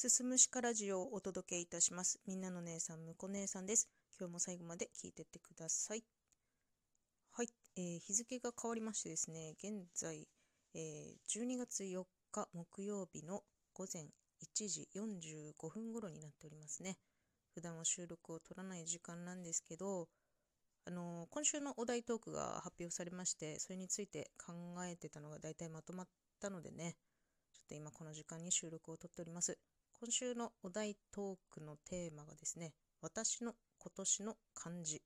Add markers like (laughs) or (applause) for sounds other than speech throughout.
すすむしかラジオをお届けいたします。みんなの姉さん、むこ姉さんです。今日も最後まで聞いてってください。はい、えー日付が変わりましてですね、現在、えー12月4日木曜日の午前1時45分頃になっておりますね。普段は収録を取らない時間なんですけど、あのー今週のお題トークが発表されまして、それについて考えてたのが大体まとまったのでね、ちょっと今この時間に収録をとっております。今週のお題トークのテーマがですね、私の今年の漢字。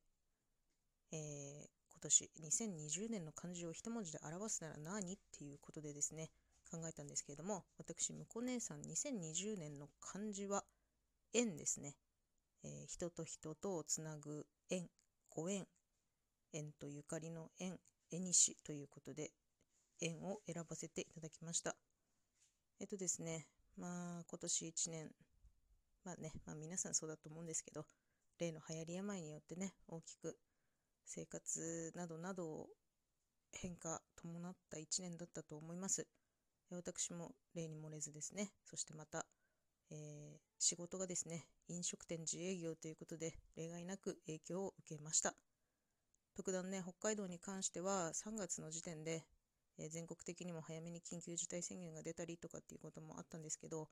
えー今年2020年の漢字を一文字で表すなら何っていうことでですね、考えたんですけれども、私、向こう姉さん2020年の漢字は縁ですね。えー人と人とをつなぐ縁、ご縁、縁とゆかりの縁、縁西ということで、縁を選ばせていただきました。えっとですね、まあ今年1年、まあね、まあ皆さんそうだと思うんですけど、例の流行り病によってね、大きく生活などなどを変化伴った1年だったと思います。私も例に漏れずですね、そしてまた、えー仕事がですね、飲食店自営業ということで、例外なく影響を受けました。特段ね、北海道に関しては3月の時点で、えー全国的にも早めに緊急事態宣言が出たりとかっていうこともあったんですけど、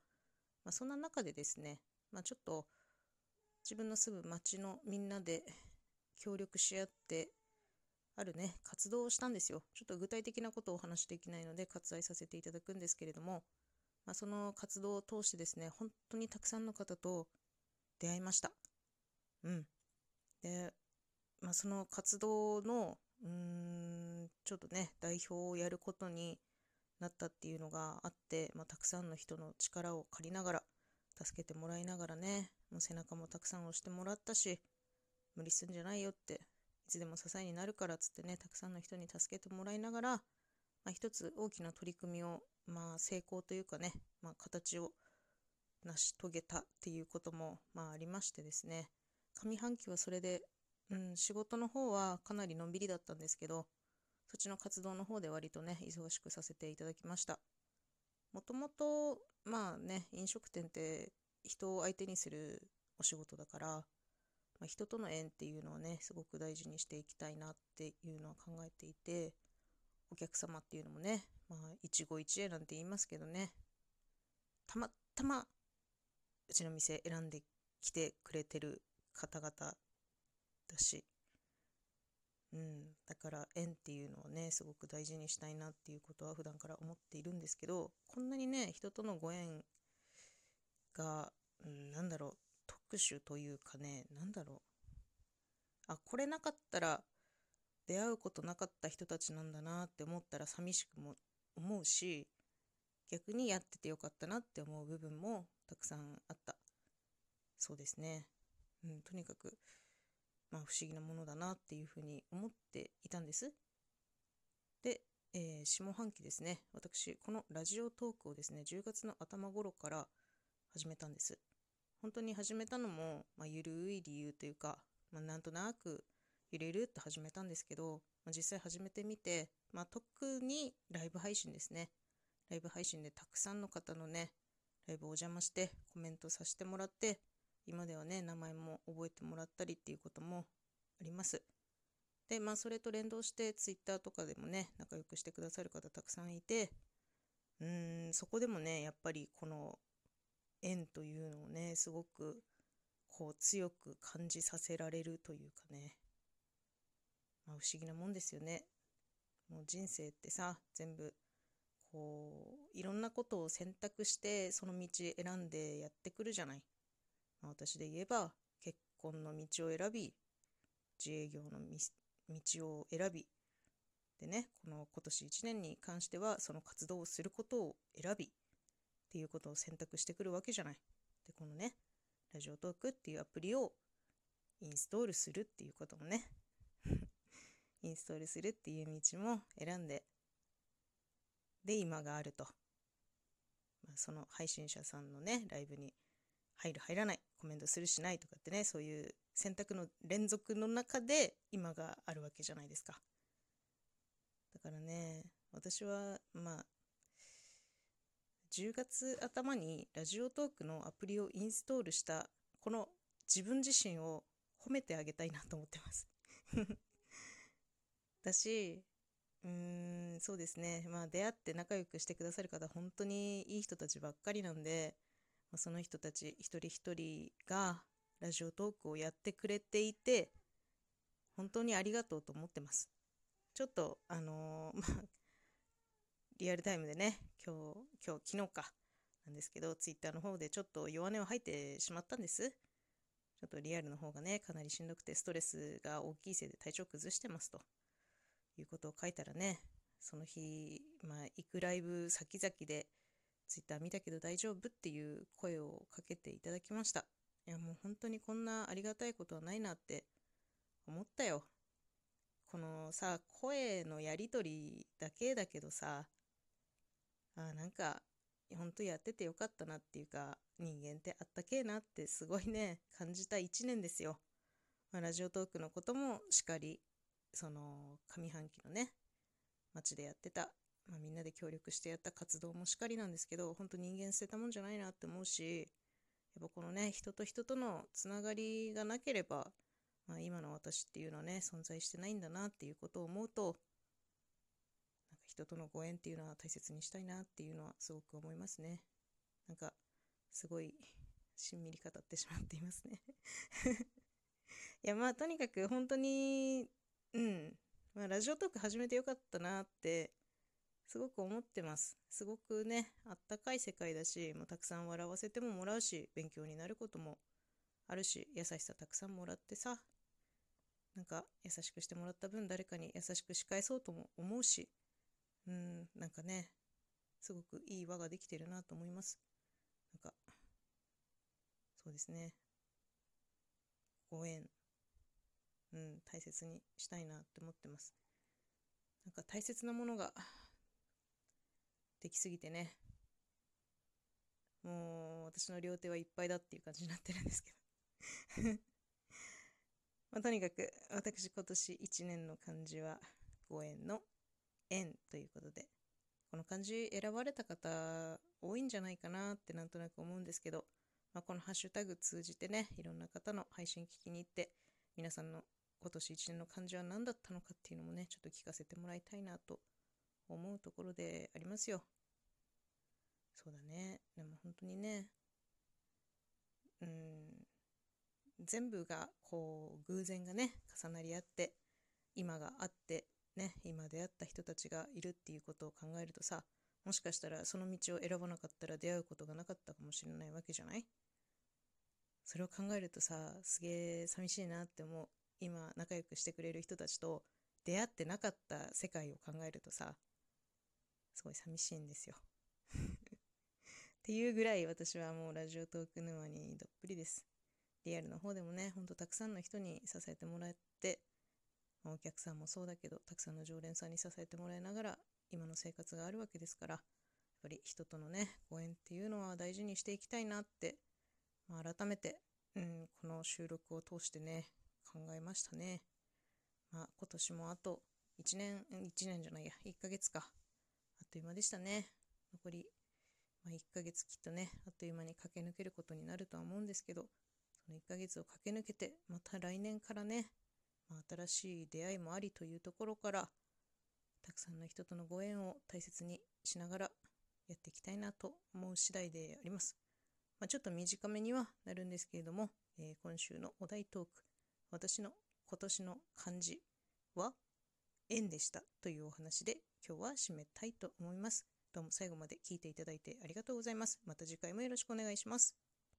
まあ、そんな中でですね、まあ、ちょっと自分の住む町のみんなで協力し合ってあるね活動をしたんですよ。ちょっと具体的なことをお話しできないので割愛させていただくんですけれども、まあ、その活動を通してですね本当にたくさんの方と出会いました。うん。で、まあ、その活動のうーんちょっとね代表をやることになったっていうのがあって、まあ、たくさんの人の力を借りながら助けてもらいながらねもう背中もたくさん押してもらったし無理すんじゃないよっていつでも支えになるからっつってねたくさんの人に助けてもらいながら、まあ、一つ大きな取り組みを、まあ、成功というかね、まあ、形を成し遂げたっていうことも、まあ、ありましてですね上半期はそれで、うん、仕事の方はかなりのんびりだったんですけどそっちの活動の方で割とね忙しくさせていただきました。もともとまあね飲食店って人を相手にするお仕事だから、まあ、人との縁っていうのをねすごく大事にしていきたいなっていうのは考えていてお客様っていうのもねまあ一期一会なんて言いますけどねたまたまうちの店選んできてくれてる方々だしうん、だから縁っていうのをねすごく大事にしたいなっていうことは普段から思っているんですけどこんなにね人とのご縁が、うん、なんだろう特殊というかねなんだろう。あこれなかったら出会うことなかった人たちなんだなって思ったら寂しくも思うし逆にやっててよかったなって思う部分もたくさんあった。そうですね、うん、とにかくまあ、不思議なものだなっていうふうに思っていたんです。で、えー下半期ですね、私、このラジオトークをですね、10月の頭頃から始めたんです。本当に始めたのも、まあ、ゆるい理由というか、まあ、なんとなくゆるゆるっと始めたんですけど、まあ、実際始めてみて、まあ、特にライブ配信ですね。ライブ配信でたくさんの方のね、ライブをお邪魔してコメントさせてもらって、今ではね名前も覚えてもらったりっていうこともあります。でまあそれと連動してツイッターとかでもね仲良くしてくださる方たくさんいてうーんそこでもねやっぱりこの縁というのをねすごくこう強く感じさせられるというかね。まあ不思議なもんですよね。もう人生ってさ全部こういろんなことを選択してその道選んでやってくるじゃない。私で言えば結婚の道を選び自営業の道を選びでねこの今年1年に関してはその活動をすることを選びっていうことを選択してくるわけじゃない。でこのねラジオトークっていうアプリをインストールするっていうこともね (laughs) インストールするっていう道も選んでで今があると、まあ、その配信者さんのねライブに入る入らないコメントするしないとかってねそういう選択の連続の中で今があるわけじゃないですかだからね私はまあ10月頭にラジオトークのアプリをインストールしたこの自分自身を褒めてあげたいなと思ってます (laughs) だし、うーん、そうですね。まあ出会って仲良くしてくださる方、本当にいい人たちばっかりなんで、ま、その人たち一人一人がラジオトークをやってくれていて、本当にありがとうと思ってます。ちょっと、あのー、(laughs) まあ、リアルタイムでね、今日、今日、昨日か、なんですけど、ツイッターの方でちょっと弱音を吐いてしまったんです。ちょっとリアルの方がね、かなりしんどくて、ストレスが大きいせいで体調崩してますということを書いたらね、その日、まあ、行くライブ先々で、ツイッター見たけど大丈夫？っていう声をかけていただきました。いや、もう本当にこんなありがたいことはないなって思ったよ。このさ、声のやりとりだけだけどさ、あなんか本当やっててよかったなっていうか人間ってあったけえなってすごいね感じた1年ですよ、まあ、ラジオトークのこともしかりその上半期のね街でやってた、まあ、みんなで協力してやった活動もしかりなんですけど本当人間捨てたもんじゃないなって思うしやっぱこのね人と人とのつながりがなければ、まあ、今の私っていうのはね存在してないんだなっていうことを思うとなんか人とのご縁っていうのは大切にしたいなっていうのはすごく思いますね。なんか、すごい、しんみり語ってしまっていますね (laughs) いや、まあ、とにかく本当に、うん、まあ、ラジオトーク始めてよかったなって、すごく思ってます。すごくね、あったかい世界だし、もうたくさん笑わせてももらうし、勉強になることもあるし、優しさたくさんもらってさ、なんか優しくしてもらった分誰かに優しく仕返そうとも思うし、うん、なんかね、すごくいい輪ができてるなと思います。なんか、そうですね。ご縁、うん、大切にしたいなって思ってます。なんか大切なものができすぎてね、もう私の両手はいっぱいだっていう感じになってるんですけど。(laughs) まあ、とにかく私今年1年の漢字はご縁の縁ということで、この漢字選ばれた方多いんじゃないかなってなんとなく思うんですけど、まあ、このハッシュタグ通じてね、いろんな方の配信聞きに行って、皆さんの今年1年の漢字は何だったのかっていうのもね、ちょっと聞かせてもらいたいなと思うところでありますよ。そうだね。でも本当にね、うん、全部がこう偶然がね、重なり合って、今があって、ね、今出会った人たちがいるっていうことを考えるとさ、もしかしたらその道を選ばなかったら出会うことがなかったかもしれないわけじゃない？それを考えるとさ、すげえ寂しいなって思う。今仲良くしてくれる人たちと出会ってなかった世界を考えるとさ、すごい寂しいんですよ。(laughs) っていうぐらい私はもうラジオトーク沼にどっぷりです。リアルの方でもね、ほんとたくさんの人に支えてもらって、ま、お客さんもそうだけどたくさんの常連さんに支えてもらいながら今の生活があるわけですからやっぱり人とのねご縁っていうのは大事にしていきたいなって、まあ、改めて、うん、この収録を通してね考えましたね、まあ、今年もあと1年1年じゃないや1ヶ月かという間でしたね残り、まあ、1ヶ月きっとねあっという間に駆け抜けることになるとは思うんですけどその1ヶ月を駆け抜けてまた来年からねまあ、新しい出会いもありというところからたくさんの人とのご縁を大切にしながらやっていきたいなと思う次第であります。まあ、ちょっと短めにはなるんですけれども、えー、今週のお題トーク私の今年の漢字は縁でしたというお話で今日は締めたいと思います。どうも最後まで聞いていただいてありがとうございます。また次回もよろしくお願いします。